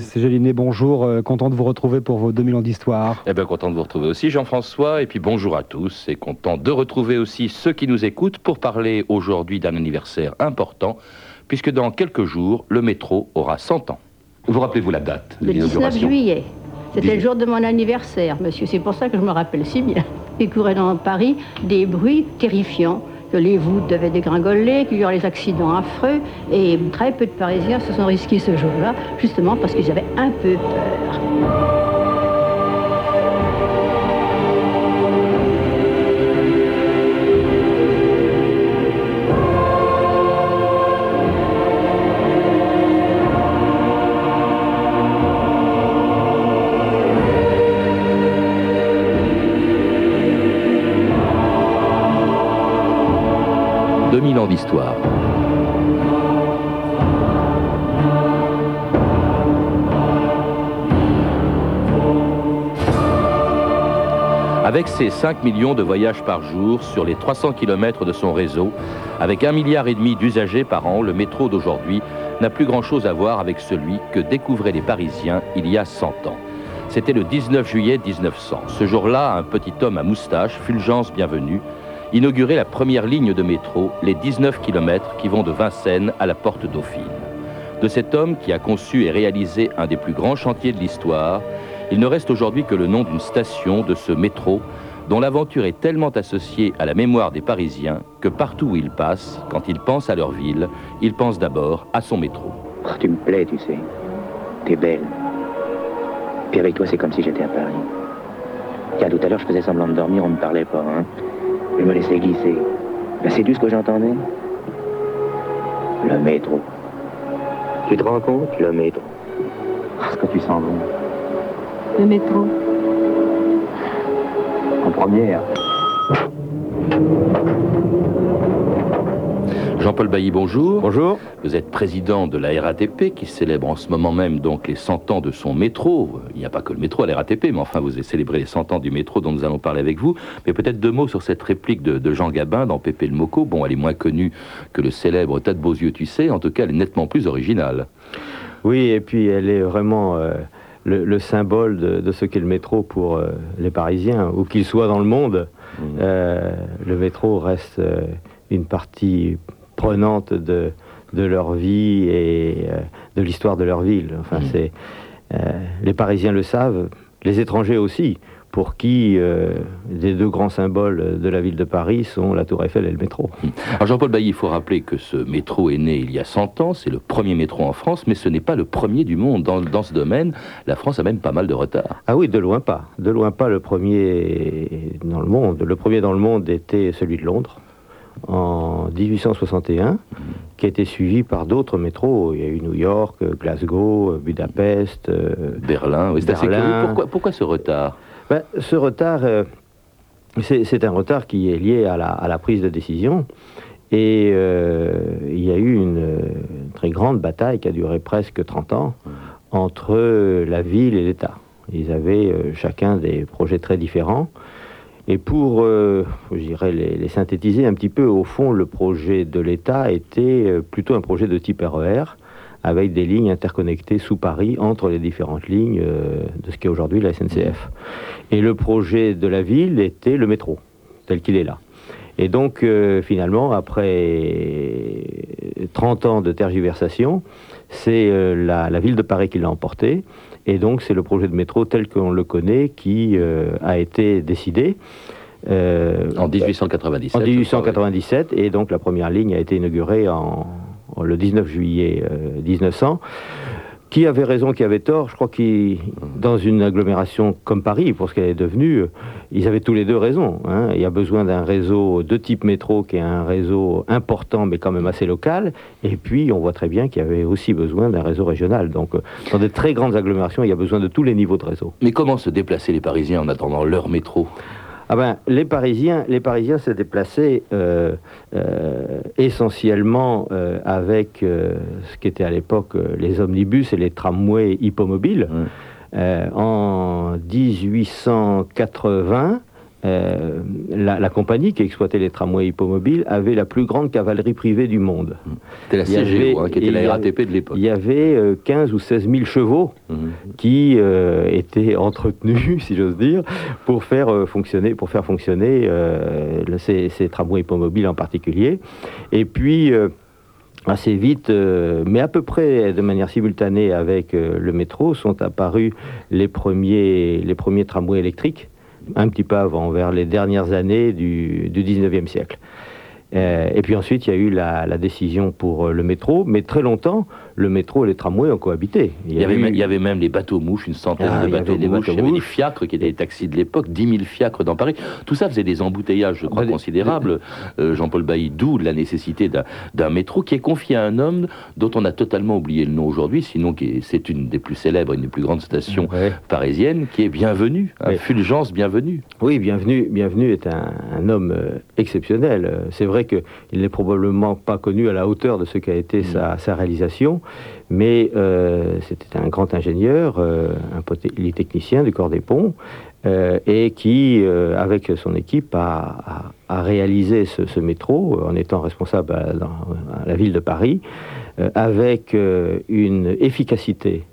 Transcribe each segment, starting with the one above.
C'est Géliné, bonjour, euh, content de vous retrouver pour vos 2000 ans d'histoire. Eh bien, content de vous retrouver aussi, Jean-François, et puis bonjour à tous, et content de retrouver aussi ceux qui nous écoutent pour parler aujourd'hui d'un anniversaire important, puisque dans quelques jours, le métro aura 100 ans. Vous rappelez-vous la date de Le 19 l'inauguration juillet. C'était le 19. jour de mon anniversaire, monsieur. C'est pour ça que je me rappelle si bien. Il courait dans Paris des bruits terrifiants, que les voûtes devaient dégringoler, qu'il y aurait des accidents affreux. Et très peu de Parisiens se sont risqués ce jour-là, justement parce qu'ils avaient un peu peur. – 2000 ans d'histoire. Avec ses 5 millions de voyages par jour sur les 300 km de son réseau, avec un milliard et demi d'usagers par an, le métro d'aujourd'hui n'a plus grand-chose à voir avec celui que découvraient les Parisiens il y a 100 ans. C'était le 19 juillet 1900. Ce jour-là, un petit homme à moustache, Fulgence Bienvenue, inaugurait la première ligne de métro, les 19 km qui vont de Vincennes à la Porte Dauphine. De cet homme qui a conçu et réalisé un des plus grands chantiers de l'histoire, il ne reste aujourd'hui que le nom d'une station de ce métro dont l'aventure est tellement associée à la mémoire des Parisiens que partout où ils passent, quand ils pensent à leur ville, ils pensent d'abord à son métro. Oh, tu me plais, tu sais. T'es belle. Puis avec toi, c'est comme si j'étais à Paris. Tiens, tout à l'heure, je faisais semblant de dormir, on ne me parlait pas, hein. Je me laissais glisser. Ben, c'est du ce que j'entendais Le métro. Tu te rends compte? Le métro. Ah, ce que tu sens bon. Le métro. En première. Jean-Paul Bailly, bonjour. Bonjour. Vous êtes président de la RATP qui célèbre en ce moment même donc les 100 ans de son métro. Il n'y a pas que le métro à la RATP, mais enfin vous avez célébré les 100 ans du métro dont nous allons parler avec vous. Mais peut-être deux mots sur cette réplique de, de Jean Gabin dans Pépé le Moco. Bon, elle est moins connue que le célèbre Tas de beaux yeux, tu sais. En tout cas, elle est nettement plus originale. Oui, et puis elle est vraiment euh, le, le symbole de, de ce qu'est le métro pour euh, les Parisiens, où qu'ils soient dans le monde. Euh, le métro reste euh, une partie prenante de, de leur vie et euh, de l'histoire de leur ville. Enfin, Mhm. c'est euh, les Parisiens le savent, les étrangers aussi, pour qui euh, les deux grands symboles de la ville de Paris sont la Tour Eiffel et le métro. Alors Jean-Paul Bailly, il faut rappeler que ce métro est né il y a 100 ans. C'est le premier métro en France, mais ce n'est pas le premier du monde. Dans, dans ce domaine, la France a même pas mal de retard. Ah oui, de loin pas. De loin pas le premier dans le monde. Le premier dans le monde était celui de Londres en 1861, qui a été suivi par d'autres métros. Il y a eu New York, Glasgow, Budapest. euh, Berlin, oui, Berlin. Pourquoi, pourquoi ce retard? Ben, ce retard, euh, c'est un retard qui est lié à la, à la prise de décision. Et euh, il y a eu une, très grande bataille qui a duré presque 30 ans entre la ville et l'État. Ils avaient euh, chacun des projets très différents. Et pour, euh, je dirais, les, synthétiser un petit peu, au fond, le projet de l'État était euh, plutôt un projet de type RER, avec des lignes interconnectées sous Paris entre les différentes lignes euh, de ce qu'est aujourd'hui la SNCF. Et le projet de la ville était le métro, tel qu'il est là. Et donc, finalement, après 30 ans de tergiversation, c'est la ville de Paris qui l'a emporté. Et donc, c'est le projet de métro tel qu'on le connaît qui euh, a été décidé. euh, En 1897. en 1897, et donc la première ligne a été inaugurée en, le 19 juillet euh, 1900. Qui avait raison, qui avait tort? Je crois que dans une agglomération comme Paris, pour ce qu'elle est devenue, euh, ils avaient tous les deux raison. hein. Il y a besoin d'un réseau de type métro qui est un réseau important, mais quand même assez local. Et puis, on voit très bien qu'il y avait aussi besoin d'un réseau régional. Donc, euh, dans de très grandes agglomérations, il y a besoin de tous les niveaux de réseau. Mais comment se déplacer les Parisiens en attendant leur métro? Ah ben, les Parisiens, les Parisiens se déplaçaient euh, euh, essentiellement euh, avec euh, ce qu'étaient à l'époque euh, les omnibus et les tramways hippomobiles. En 1880, euh, la, compagnie qui exploitait les tramways hippomobiles avait la plus grande cavalerie privée du monde. C'était la CGO, hein, qui était la RATP de l'époque. Il y avait 15 ou 16 000 chevaux mhm. qui étaient entretenus, si j'ose dire, pour faire fonctionner, pour faire fonctionner ces, ces, tramways hippomobiles en particulier. Et puis assez vite, euh, mais à peu près de manière simultanée avec euh, le métro, sont apparus les premiers, les premiers tramways électriques, un petit peu avant, vers les dernières années du, du 19e siècle. Euh, et puis ensuite, il y a eu la, décision pour le métro, mais très longtemps, le métro et les tramways ont cohabité. Il y, avait, même, il y avait, même, les bateaux-mouches, une centaine ah, de bateaux-mouches. Il y avait des fiacres qui étaient des taxis de l'époque, 10 000 fiacres dans Paris. Tout ça faisait des embouteillages, je crois, bah, considérables. Euh, Jean-Paul Bailly, d'où la nécessité d'un métro qui est confié à un homme dont on a totalement oublié le nom aujourd'hui, sinon c'est une des plus célèbres, une des plus grandes stations parisiennes, qui est Bienvenue, Fulgence Bienvenue. Oui, Bienvenue, Bienvenue est un, homme euh, exceptionnel. C'est vrai qu'il n'est probablement pas connu à la hauteur de ce qu'a été mm. sa réalisation, mais euh, c'était un grand ingénieur, euh, un polytechnicien du corps des ponts, euh, et qui, avec son équipe, a, réalisé ce, métro en étant responsable à la ville de Paris, avec une efficacité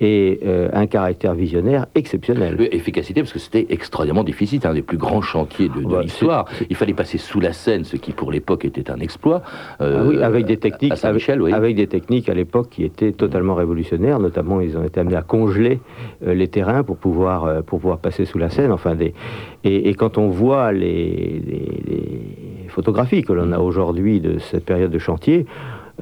et euh, un caractère visionnaire exceptionnel. efficacité, parce que c'était extrêmement difficile, c'était un des plus grands chantiers de, bah, l'histoire. Il fallait passer sous la Seine, ce qui pour l'époque était un exploit. Euh, ah oui, avec des techniques, à, avec, des techniques à l'époque qui étaient totalement révolutionnaires. Notamment, ils ont été amenés à congeler euh, les terrains pour pouvoir pour pouvoir passer sous la Seine. Enfin, des et, quand on voit les, les photographies que l'on a aujourd'hui de cette période de chantier,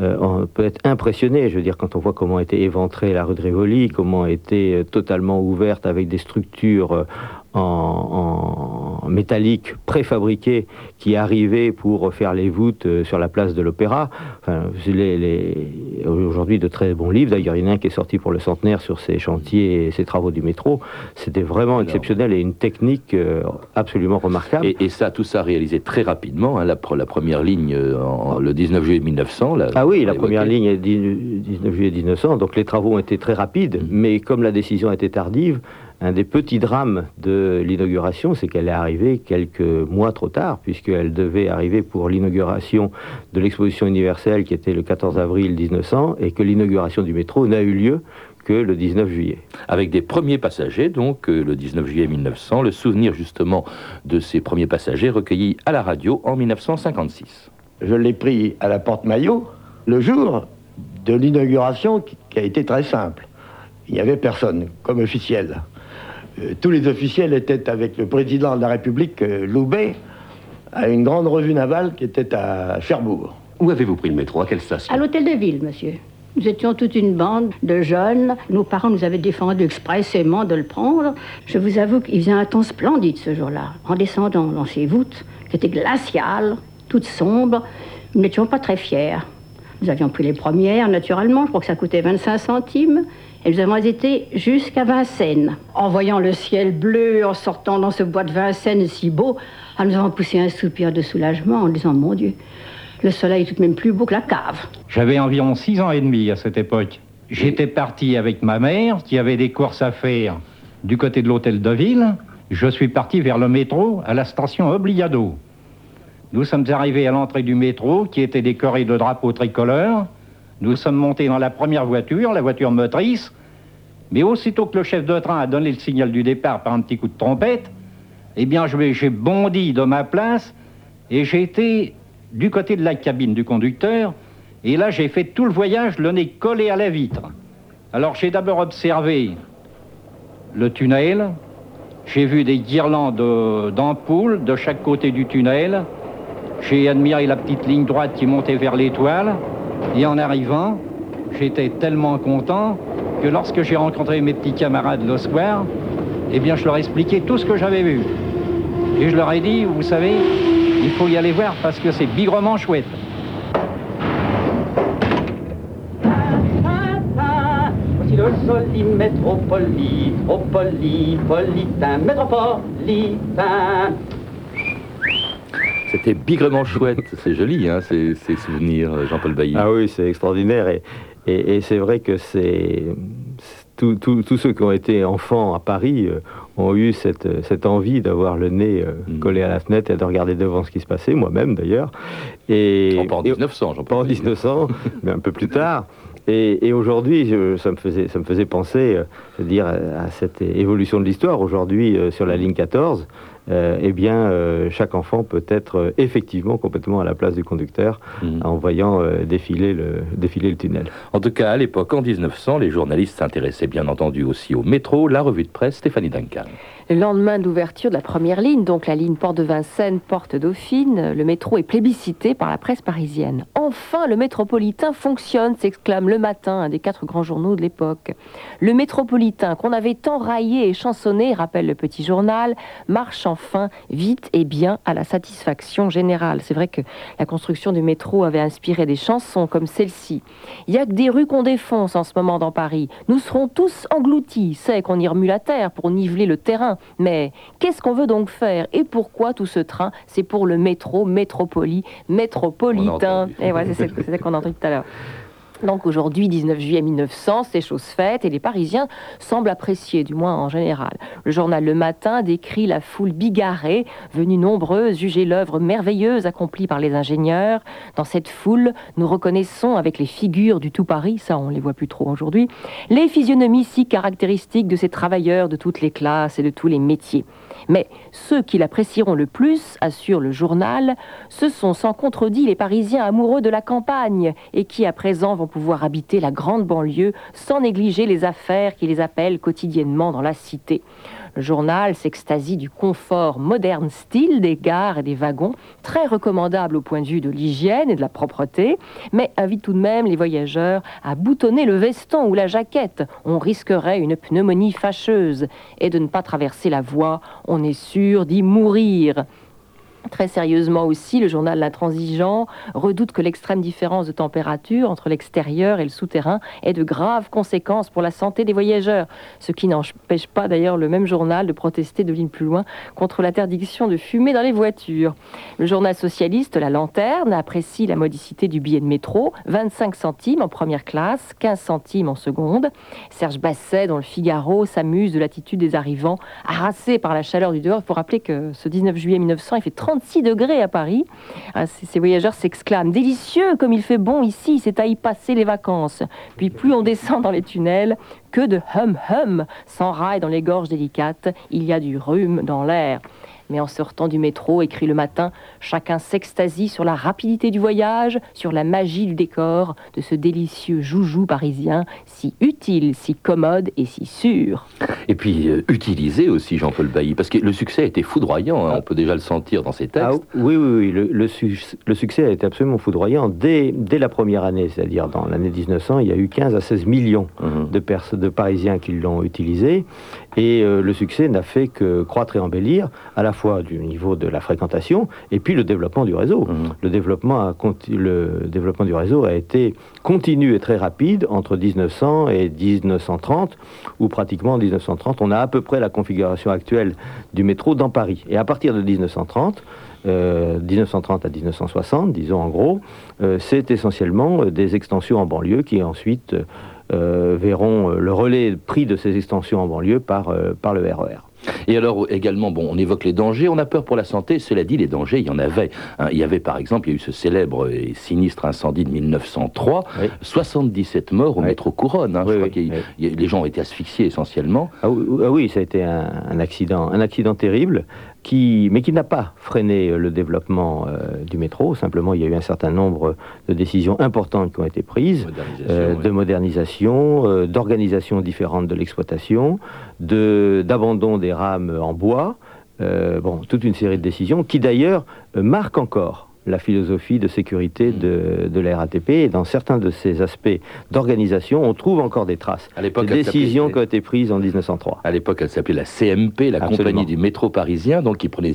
euh, on peut être impressionné, je veux dire, quand on voit comment été éventrée la rue de Rivoli, comment été euh, totalement ouverte avec des structures en, métallique préfabriqué qui arrivait pour faire les voûtes euh, sur la place de l'Opéra. Enfin, les, Aujourd'hui, de très bons livres. D'ailleurs, il y en a un qui est sorti pour le centenaire sur ces chantiers et ces travaux du métro. C'était vraiment exceptionnel et une technique euh, absolument remarquable. Et, ça, tout ça réalisé très rapidement. Hein, la, la, première ligne, euh, en, le 19 juillet 1900. ah oui, la première ligne est 19 juillet 1900. Donc les travaux ont été très rapides, mm. mais comme la décision été tardive, un des petits drames de l'inauguration, c'est qu'elle est arrivée quelques mois trop tard, puisqu'elle devait arriver pour l'inauguration de l'exposition universelle qui était le 14 avril 1900, et que l'inauguration du métro n'a eu lieu que le 19 juillet. Avec des premiers passagers, donc euh, le 19 juillet 1900, le souvenir justement de ces premiers passagers recueillis à la radio en 1956. Je l'ai pris à la porte Maillot le jour de l'inauguration qui a été très simple. Il n'y avait personne comme officiel. Euh, tous les officiels étaient avec le président de la République, euh, Loubet, à une grande revue navale qui était à Cherbourg. Où avez-vous pris le métro? À quelle station? À l'hôtel de ville, monsieur. Nous étions toute une bande de jeunes. Nos parents nous avaient défendu expressément de le prendre. Je vous avoue qu'il faisait un temps splendide ce jour-là. En descendant dans ces voûtes, qui étaient glaciales, toutes sombres, nous n'étions pas très fiers. Nous avions pris les premières, naturellement. Je crois que ça coûtait 25 centimes. Nous avons été jusqu'à Vincennes. En voyant le ciel bleu, en sortant dans ce bois de Vincennes si beau, nous avons poussé un soupir de soulagement en disant Mon Dieu, le soleil est tout de même plus beau que la cave. J'avais environ six ans et demi à cette époque. J'étais parti avec ma mère qui avait des courses à faire du côté de l'hôtel de ville. Je suis parti vers le métro à la station Obliado. Nous sommes arrivés à l'entrée du métro qui était décoré de drapeaux tricolores. Nous sommes montés dans la première voiture, la voiture motrice, mais aussitôt que le chef de train a donné le signal du départ par un petit coup de trompette, eh bien, j'ai bondi de ma place et j'ai été du côté de la cabine du conducteur. Et là, j'ai fait tout le voyage le nez collé à la vitre. Alors, j'ai d'abord observé le tunnel. J'ai vu des guirlandes d'ampoules de chaque côté du tunnel. J'ai admiré la petite ligne droite qui montait vers l'étoile. Et en arrivant, j'étais tellement content que lorsque j'ai rencontré mes petits camarades le soir, eh bien, je leur ai expliqué tout ce que j'avais vu. Et je leur ai dit, vous savez, il faut y aller voir parce que c'est bigrement chouette. Le métropolitain. C'était bigrement chouette, c'est joli, hein, ces, souvenirs, Jean-Paul Bailly. Ah oui, c'est extraordinaire, et, et, c'est vrai que c'est tous ceux qui ont été enfants à Paris ont eu cette, cette envie d'avoir le nez mm. collé à la fenêtre et de regarder devant ce qui se passait, moi-même d'ailleurs. Et, pas en 1900, j'en en 1900, mais un peu plus tard. Et, aujourd'hui, ça, me faisait, ça me faisait penser, dire, à cette évolution de l'histoire. Aujourd'hui, sur la ligne 14, euh, eh bien, euh, chaque enfant peut être euh, effectivement complètement à la place du conducteur mm. en voyant défiler, le, défiler le tunnel. En tout cas, à l'époque, en 1900, les journalistes s'intéressaient bien entendu aussi au métro. La revue de presse, Stéphanie Duncan. Le lendemain de l'ouverture de la première ligne, donc la ligne Porte de Vincennes, Porte Dauphine, le métro est plébiscité par la presse parisienne. Enfin, le métropolitain fonctionne, s'exclame le matin un des quatre grands journaux de l'époque. Le métropolitain qu'on avait tant raillé et chansonné, rappelle le petit journal, marche enfin vite et bien à la satisfaction générale. C'est vrai que la construction du métro avait inspiré des chansons comme celle-ci. Il y a que des rues qu'on défonce en ce moment dans Paris. Nous serons tous engloutis. C'est qu'on y remue la terre pour niveler le terrain mais qu'est-ce qu'on veut donc faire? Et pourquoi tout ce train? C'est pour le métro, métropoli, métropolitain. Et voilà, c'est ce qu'on a entendu tout à l'heure. Donc aujourd'hui, 19 juillet 1900, c'est chose faite et les Parisiens semblent apprécier, du moins en général. Le journal Le Matin décrit la foule bigarrée, venue nombreuse, juger l'œuvre merveilleuse accomplie par les ingénieurs. Dans cette foule, nous reconnaissons avec les figures du tout Paris, ça on les voit plus trop aujourd'hui, les physionomies si caractéristiques de ces travailleurs de toutes les classes et de tous les métiers. Mais ceux qui l'apprécieront le plus, assure le journal, ce sont sans contredit les Parisiens amoureux de la campagne et qui à présent vont pouvoir habiter la grande banlieue sans négliger les affaires qui les appellent quotidiennement dans la cité. Le journal s'extasie du confort moderne style des gares et des wagons, très recommandable au point de vue de l'hygiène et de la propreté, mais invite tout de même les voyageurs à boutonner le veston ou la jaquette. On risquerait une pneumonie fâcheuse et de ne pas traverser la voie, on est sûr d'y mourir. Très sérieusement aussi, le journal L'Intransigeant redoute que l'extrême différence de température entre l'extérieur et le souterrain ait de graves conséquences pour la santé des voyageurs, ce qui n'empêche pas d'ailleurs le même journal de protester de ligne plus loin contre l'interdiction de fumer dans les voitures. Le journal socialiste La Lanterne apprécie la modicité du billet de métro, 25 centimes en première classe, 15 centimes en seconde. Serge Basset, dans le Figaro, s'amuse de l'attitude des arrivants, harassés par la chaleur du dehors. Il faut rappeler que ce 19 juillet 1900, il fait 30 36 degrés à Paris. Ah, ces voyageurs s'exclament Délicieux comme il fait bon ici, c'est à y passer les vacances. Puis plus on descend dans les tunnels, que de hum hum, sans rail dans les gorges délicates, il y a du rhume dans l'air. Mais en sortant du métro, écrit le matin, chacun s'extasie sur la rapidité du voyage, sur la magie du décor, de ce délicieux joujou parisien, si utile, si commode et si sûr. Et puis euh, utilisé aussi, Jean-Paul Bailly, parce que le succès a été foudroyant, hein, on peut déjà le sentir dans ses textes. Ah, oui, oui, oui, le, succès a été absolument foudroyant. Dès, dès la première année, c'est-à-dire dans l'année 1900, il y a eu 15 à 16 millions de, de Parisiens qui l'ont utilisé. Et euh, le succès n'a fait que croître et embellir, à la fois du niveau de la fréquentation et puis le développement du réseau. Mmh. Le, développement le développement du réseau a été continu et très rapide entre 1900 et 1930, où pratiquement en 1930, on a à peu près la configuration actuelle du métro dans Paris. Et à partir de 1930, 1930 euh, à 1960, disons en gros, euh, c'est essentiellement des extensions en banlieue qui ensuite verront euh, le relais pris de ces extensions en banlieue par, euh, par le RER. E et alors également, bon, on évoque les dangers, on a peur pour la santé. Cela dit, les dangers, il y en avait. Hein. il y avait par exemple, il y a eu ce célèbre et sinistre incendie de 1903, 77 morts au métro Couronne. Hein. je crois que les gens ont été asphyxiés essentiellement. Ah oui, ah ça a été un, accident, un accident terrible mais qui n'a pas freiné euh, le développement euh, du métro. Simplement, il y a eu un certain nombre de décisions importantes qui ont été prises, euh, de modernisation, d'organisation différente de l'exploitation, d'abandon des rames en bois. bon, toute une série de décisions qui d'ailleurs marquent encore la philosophie de sécurité de, de la RATP. Et dans certains de ces aspects d'organisation, on trouve encore des traces. À des décisions qui ont été prises en 1903. À l'époque, elle s'appelait la CMP, la compagnie du métro parisien, donc qui prenait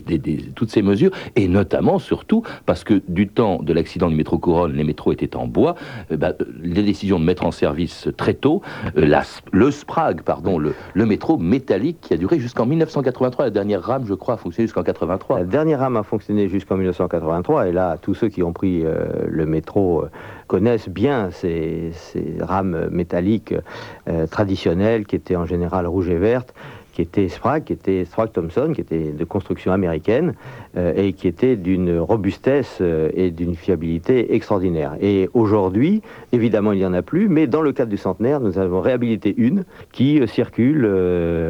toutes ces mesures, et notamment, surtout, parce que du temps de l'accident du métro Couronne, les métros étaient en bois, euh, bah, euh, les décisions de mettre en service très tôt, euh, la, le SPRAG, pardon, le, le, métro métallique qui a duré jusqu'en 1983. La dernière rame, je crois, a fonctionné jusqu'en 83. La dernière rame a fonctionné jusqu'en 1983, et là, tous ceux qui ont pris le métro connaissent bien ces, rames métalliques traditionnelles qui étaient en général rouges et vertes qui était Sprague, qui était Sprague Thompson, qui était de construction américaine euh, et qui était d'une robustesse euh, et d'une fiabilité extraordinaire. Et aujourd'hui, évidemment, il n'y en a plus, mais dans le cadre du centenaire, nous avons réhabilité une qui euh, circule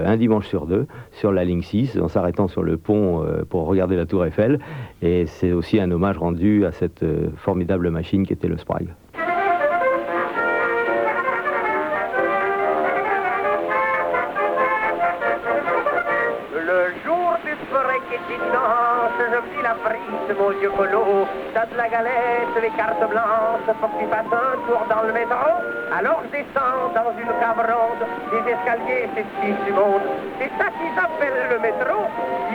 un dimanche sur deux sur la ligne 6 en s'arrêtant sur le pont pour regarder la tour Eiffel. Et c'est aussi un hommage rendu à cette formidable machine qui était le Sprague. De la galette, les cartes blanches, faut que tu un tour dans le métro. Alors je descends dans une cave ronde, les escaliers, c'est ce du monde. C'est ça qu'ils appellent le métro.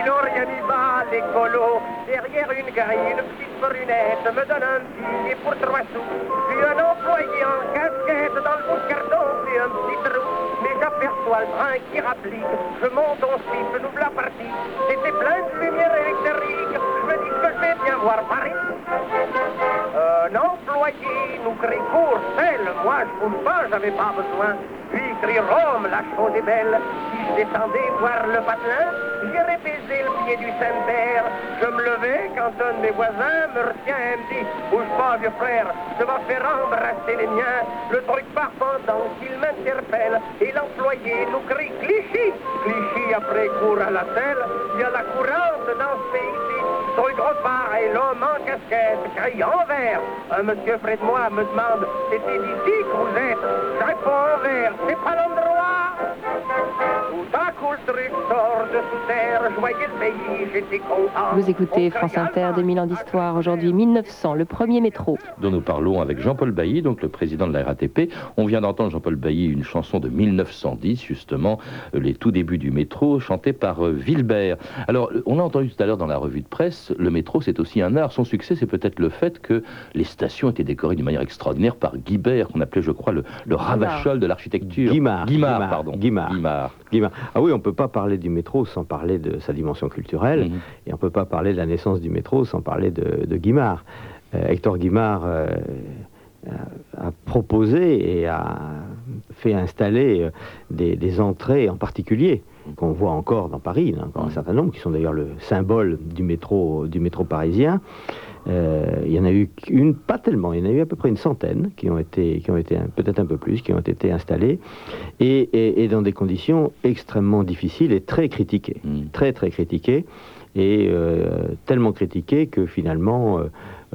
Ont rien mis bas, les colos. Derrière une grille, une petite brunette me donne un billet pour trois sous. Puis un employé en casquette dans le bout de carton, puis un petit trou. Mais j'aperçois le train qui rapplique. Je monte au je n'ouvre la partie. C'était plein de lumière électrique. Voir Paris. Un employé nous crie court, celle, moi je bouge pas, j'avais pas besoin. Puis crie Rome, la chose est belle. Si je descendais voir le patelin, j'irais baiser le pied du Saint-Père. Je me levais quand un de mes voisins me retient et me dit Bouge pas, vieux frère, je vais faire embrasser les miens. Le truc part pendant qu'il m'interpelle et l'employé nous crie Clichy. Clichy après court à la selle, il y a la courante dans ce pays-ci. Truc repart et l'homme en casquette crie en vert. Un monsieur près de moi me demande C'était d'ici êtes? Je réponds en vert, c'est pas l'endroit. Vous écoutez France Inter, 2000 ans d'histoire, aujourd'hui 1900, le premier métro. Dont nous parlons avec Jean-Paul Bailly, donc le président de la RATP. On vient d'entendre Jean-Paul Bailly, une chanson de 1910, justement, euh, les tout débuts du métro, chantée par euh, Wilbert. Alors, on l'a entendu tout à l'heure dans la revue de presse, le métro c'est aussi un art. Son succès, c'est peut-être le fait que les stations étaient décorées d'une manière extraordinaire par Guibert, qu'on appelait, je crois, le, le ravachol de l'architecture. Guimard. Guimard, pardon. Guimard. Guimard. Ah oui, on ne peut pas parler du métro sans parler de sa dimension culturelle, mhm. et on ne peut pas parler de la naissance du métro sans parler de, Guimard. Euh, Hector Guimard euh, a proposé et a fait installer euh, des, entrées en particulier qu'on voit encore dans Paris, encore un certain nombre, qui sont d'ailleurs le symbole du métro, du métro parisien. Euh, il y en a eu une, pas tellement, il y en a eu à peu près une centaine qui ont été, qui ont été peut-être un peu plus, qui ont été installées, et, dans des conditions extrêmement difficiles et très critiquées, mm. très très critiquées, et euh, tellement critiquées que finalement euh, euh,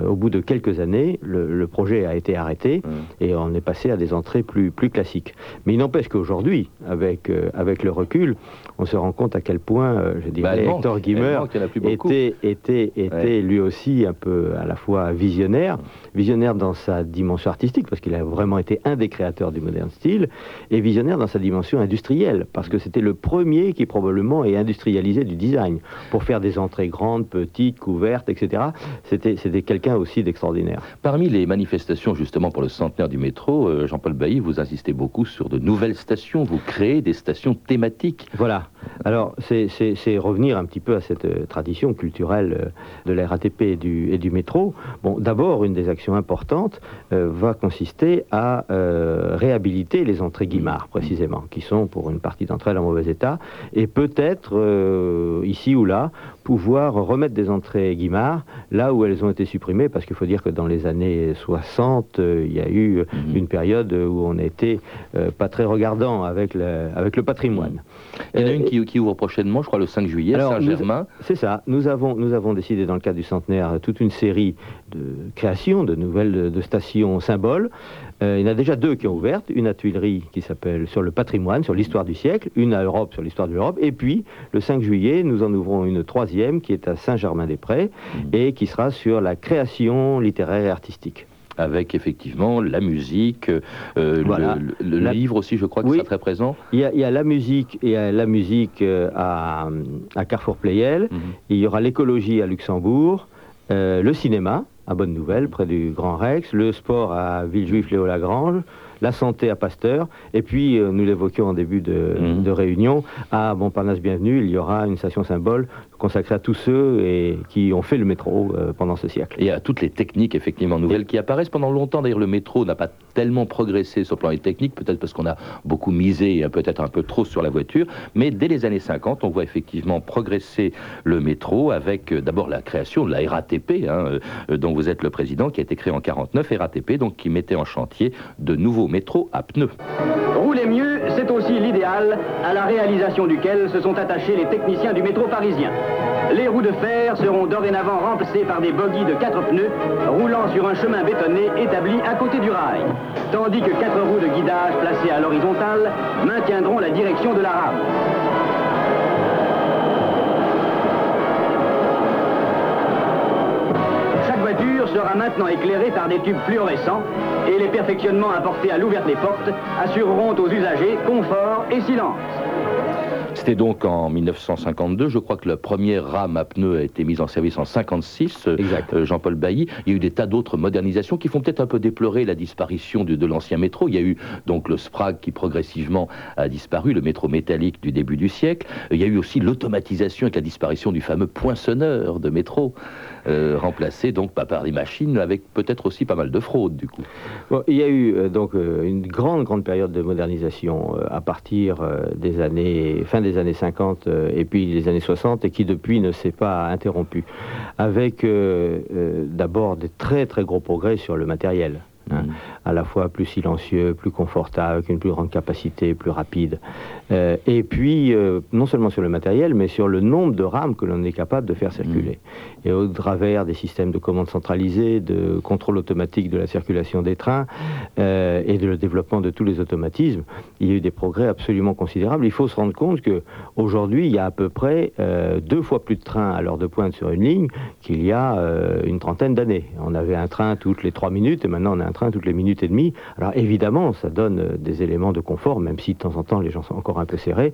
au bout de quelques années, le, projet a été arrêté mmh. et on est passé à des entrées plus, plus classiques. Mais il n'empêche qu'aujourd'hui, avec, euh, avec le recul, on se rend compte à quel point, euh, je dirais, bah, Hector Gimmer était, était, était lui aussi un peu à la fois visionnaire, mmh. visionnaire dans sa dimension artistique, parce qu'il a vraiment été un des créateurs du moderne style, et visionnaire dans sa dimension industrielle, parce que c'était le premier qui probablement ait industrialisé du design, pour faire des entrées grandes, petites, couvertes, etc. C'était quelqu'un aussi d'extraordinaire. Parmi les manifestations justement pour le centenaire du métro, euh, Jean-Paul Bailly, vous insistez beaucoup sur de nouvelles stations, vous créez des stations thématiques. Voilà. Alors c'est revenir un petit peu à cette euh, tradition culturelle euh, de la RATP et du, et du métro. Bon, d'abord, une des actions importantes va consister à réhabiliter les entrées Guimard, précisément, qui sont pour une partie d'entre elles en mauvais état, et peut-être ici ou là pouvoir remettre des entrées Guimard là où elles ont été supprimées, parce qu'il faut dire que dans les années 60, euh, il y a eu mhm. une période où on n'était euh, pas très regardant avec le, avec le patrimoine. Il y en a une qui, qui, ouvre prochainement, je crois, le 5 juillet, Saint-Germain. C'est ça. Nous avons, nous avons décidé, dans le cadre du centenaire, toute une série de créations, de nouvelles de stations symboles. Euh, il y en a déjà deux qui ont ouvert, une à Tuileries qui s'appelle sur le patrimoine, sur l'histoire du siècle, une à Europe sur l'histoire de l'Europe, et puis le 5 juillet, nous en ouvrons une troisième qui est à Saint-Germain-des-Prés mmh. et qui sera sur la création littéraire et artistique avec effectivement la musique, euh, le, livre aussi, je crois que oui. très présent. Il y, a, la musique et la musique euh, à, Carrefour Playel. Mmh. Il y aura l'écologie à Luxembourg, le cinéma à Bonne Nouvelle, près du Grand Rex, le sport à Villejuif Léo Lagrange, la santé à Pasteur, et puis, euh, nous l'évoquions en début de, Mhm. de réunion, à Montparnasse Bienvenue, il y aura une station symbole consacrée à tous ceux et, qui ont fait le métro euh, pendant ce siècle. Et à toutes les techniques effectivement nouvelles qui apparaissent pendant longtemps. D'ailleurs, le métro n'a pas tellement progressé sur le plan des techniques, peut-être parce qu'on a beaucoup misé peut-être un peu trop sur la voiture. Mais dès les années 50, on voit effectivement progresser le métro avec euh, d'abord la création de la RATP, hein, euh, dont vous êtes le président, qui a été créée en 49, RATP, donc qui mettait en chantier de nouveaux métros à pneus. Rouler mieux, c'est aussi l'idéal à la réalisation duquel se sont attachés les techniciens du métro parisien. Les roues de fer seront dorénavant remplacées par des bogies de quatre pneus roulant sur un chemin bétonné établi à côté du rail, tandis que quatre roues de guidage placées à l'horizontale maintiendront la direction de la rame. Chaque voiture sera maintenant éclairée par des tubes fluorescents et les perfectionnements apportés à l'ouverture des portes assureront aux usagers confort et silence. C'était donc en 1952. Je crois que la première rame à pneus a été mise en service en 56. euh, Exact. euh, Jean-Paul Bailly. Il y a eu des tas d'autres modernisations qui font peut-être un peu déplorer la disparition de, de l'ancien métro. Il y a eu donc le Sprague qui progressivement a disparu, le métro métallique du début du siècle. Euh, Il y a eu aussi l'automatisation avec la disparition du fameux poinçonneur de métro, euh, remplacé donc pas par des machines, avec peut-être aussi pas mal de fraude du coup. Bon, il y a eu euh, donc une grande, grande période de modernisation à partir des années, fin des années 50 euh, et puis les années 60 et qui depuis ne s'est pas interrompue. Avec euh, euh, d'abord des très, très gros progrès sur le matériel. hein, Mm. à la fois plus silencieux, plus confortable, avec une plus grande capacité, plus rapide. Euh, et puis, euh, non seulement sur le matériel, mais sur le nombre de rames que l'on est capable de faire circuler. Et au travers des systèmes de commande centralisés, de contrôle automatique de la circulation des trains euh, et de le développement de tous les automatismes, il y a eu des progrès absolument considérables. Il faut se rendre compte que aujourd'hui, il y a à peu près deux fois plus de trains à l'heure de pointe sur une ligne qu'il y a une trentaine d'années. On avait un train toutes les trois minutes et maintenant on a un train toutes les minutes et demie. Alors évidemment, ça donne des éléments de confort, même si de temps en temps les gens sont encore un peu serrés,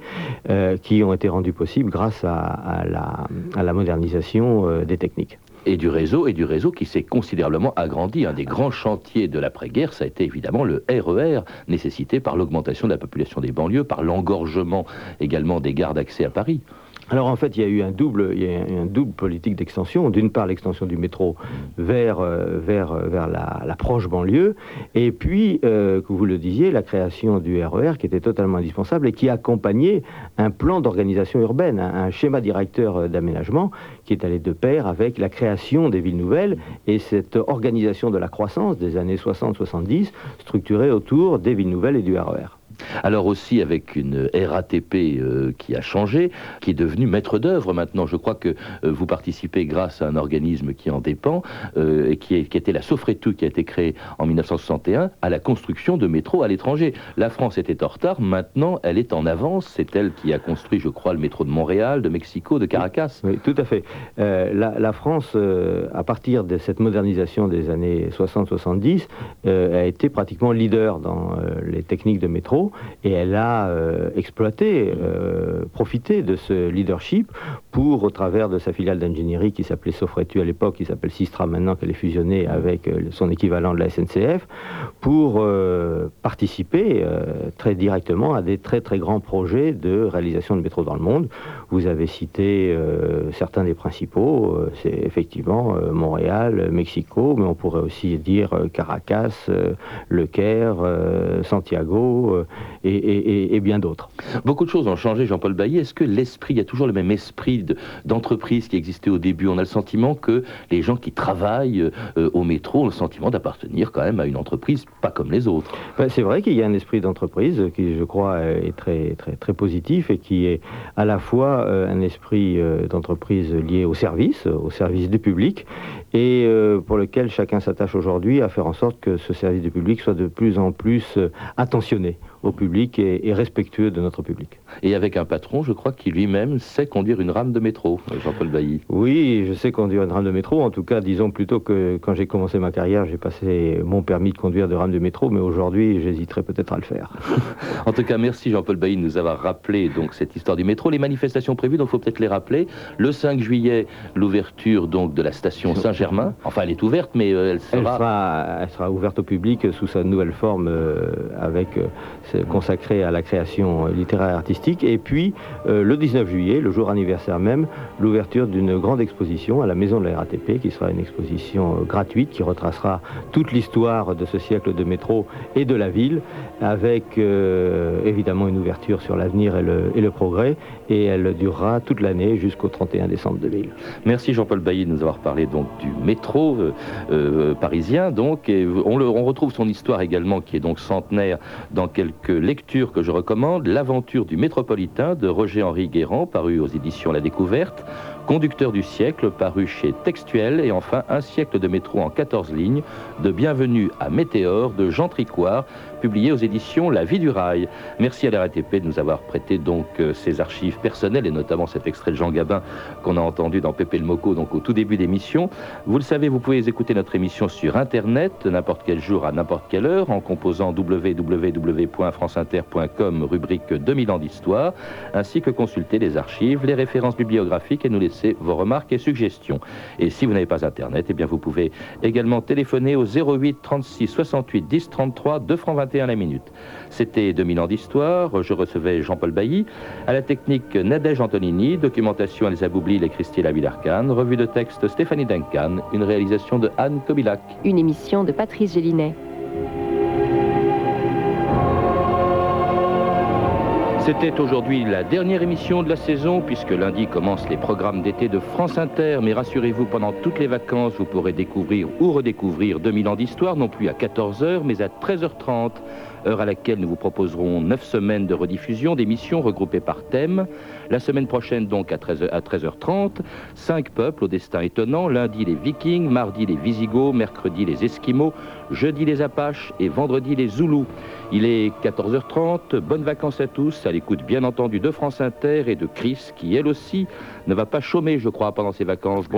euh, qui ont été rendus possibles grâce à, la, modernisation euh, des techniques. et du réseau, et du réseau qui s'est considérablement agrandi. Un des grands chantiers de l'après-guerre, ça a été évidemment le RER, nécessité par l'augmentation de la population des banlieues, par l'engorgement également des gares d'accès à Paris. Alors en fait, il y a eu un double, politique d'extension. D'une part, l'extension du métro vers, euh, vers, euh, la, proche banlieue, et puis, euh, que vous le disiez, la création du RER qui était totalement indispensable et qui accompagnait un plan d'organisation urbaine, un, schéma directeur euh, d'aménagement qui est allé de pair avec la création des villes nouvelles et cette organisation de la croissance des années 60-70 structurée autour des villes nouvelles et du RER. Alors aussi avec une RATP euh, qui a changé, qui est devenue maître d'œuvre maintenant. Je crois que euh, vous participez grâce à un organisme qui en dépend, euh, et qui, est- qui était la Sofretu, qui a été créée en 1961, à la construction de métros à l'étranger. La France était en retard, maintenant elle est en avance. C'est elle qui a construit, je crois, le métro de Montréal, de Mexico, de Caracas. Oui, tout à fait. La, la France, à partir de cette modernisation des années 60-70, euh, a été pratiquement leader dans les techniques de métro et elle a euh, exploité, euh, profité de ce leadership pour, au travers de sa filiale d'ingénierie qui s'appelait Sofretu à l'époque, qui s'appelle Sistra maintenant, qu'elle est fusionnée avec euh, son équivalent de la SNCF, pour participer très directement à des très très grands projets de réalisation de métro dans le monde. Vous avez cité certains des principaux, c'est effectivement Montréal, Mexico, mais on pourrait aussi dire Caracas, Le Caire, Santiago et, et- et- et bien d'autres. Beaucoup de choses ont changé, Jean-Paul Bailly. Est-ce que l'esprit, il y a toujours le même esprit de- d'entreprise qui existait au début? On a le sentiment que les gens qui travaillent euh, au métro ont le sentiment d'appartenir quand même à une entreprise pas comme les autres. Ben, c'est vrai qu'il y a un esprit d'entreprise qui, je crois, euh, est très, très, très positif et qui est à la fois euh, un esprit euh, d'entreprise lié au service, au service du public, et pour lequel chacun s'attache aujourd'hui à faire en sorte que ce service du public soit de plus en plus attentionné au public. et, et respectueux de notre public. Et avec un patron, je crois, qui lui-même sait conduire une rame de métro, Jean-Paul Bailly. Oui, je sais conduire une rame de métro. En tout cas, disons plutôt que quand j'ai commencé ma carrière, j'ai passé mon permis de conduire de rame de métro, mais aujourd'hui, j'hésiterais peut-être à le faire. en tout cas, merci Jean-Paul Bailly de nous avoir rappelé donc cette histoire du métro. Les manifestations prévues, donc il faut peut-être les rappeler. Le 5 juillet, l'ouverture donc de la station Saint-Germain. Enfin, elle est ouverte, mais euh, elle sera... Elle sera, elle sera ouverte au public sous sa nouvelle forme, euh, avec euh, consacrée à la création littéraire et artistique. Et puis, euh, le 19 juillet, le jour anniversaire même, l'ouverture d'une grande exposition à la Maison de la RATP, qui sera une exposition euh, gratuite qui retracera toute l'histoire de ce siècle de métro et de la ville, avec euh, évidemment une ouverture sur l'avenir et le, progrès, et elle durera toute l'année jusqu'au 31 décembre 2000. Merci Jean-Paul Bailly de nous avoir parlé donc du métro euh, euh, parisien. Donc, on, le, on retrouve son histoire également, qui est donc centenaire, dans quelques lectures que je recommande. L'aventure du métropolitain de Roger-Henri Guérand, paru aux éditions La Découverte. Conducteur du siècle, paru chez Textuel, et enfin Un siècle de métro en 14 lignes, de Bienvenue à Météore, de Jean Tricoire, publié aux éditions La Vie du Rail. Merci à la RATP de nous avoir prêté donc euh, ces archives personnelles, et notamment cet extrait de Jean Gabin qu'on a entendu dans Pépé le Moco, donc au tout début d'émission. Vous le savez, vous pouvez écouter notre émission sur Internet, n'importe quel jour, à n'importe quelle heure, en composant www.franceinter.com, rubrique 2000 ans d'histoire, ainsi que consulter les archives, les références bibliographiques et nous laisser vos remarques et suggestions. Et si vous n'avez pas Internet, eh bien vous pouvez également téléphoner au 08 36 68 10 33 2 francs 21 la minute. C'était 2000 ans d'histoire. Je recevais Jean-Paul Bailly. À la technique, Nadège Antonini. Documentation Elsa Boublil et Christine Villarcan. Revue de texte Stéphanie Duncan. Une réalisation de Anne Kobilac. Une émission de Patrice Gélinet. C'était aujourd'hui la dernière émission de la saison, puisque lundi commencent les programmes d'été de France Inter. Mais rassurez-vous, pendant toutes les vacances, vous pourrez découvrir ou redécouvrir 2000 ans d'histoire, non plus à 14h, mais à 13h30 heure à laquelle nous vous proposerons 9 semaines de rediffusion d'émissions regroupées par thème. La semaine prochaine, donc, à 13h, à 13h30, 5 peuples au destin étonnant. Lundi, les Vikings, mardi, les Visigoths, mercredi, les Esquimaux, jeudi, les Apaches et vendredi, les Zoulous. Il est 14h30. Bonnes vacances à tous, à l'écoute, bien entendu, de France Inter et de Chris, qui, elle aussi, ne va pas chômer, je crois, pendant ses vacances.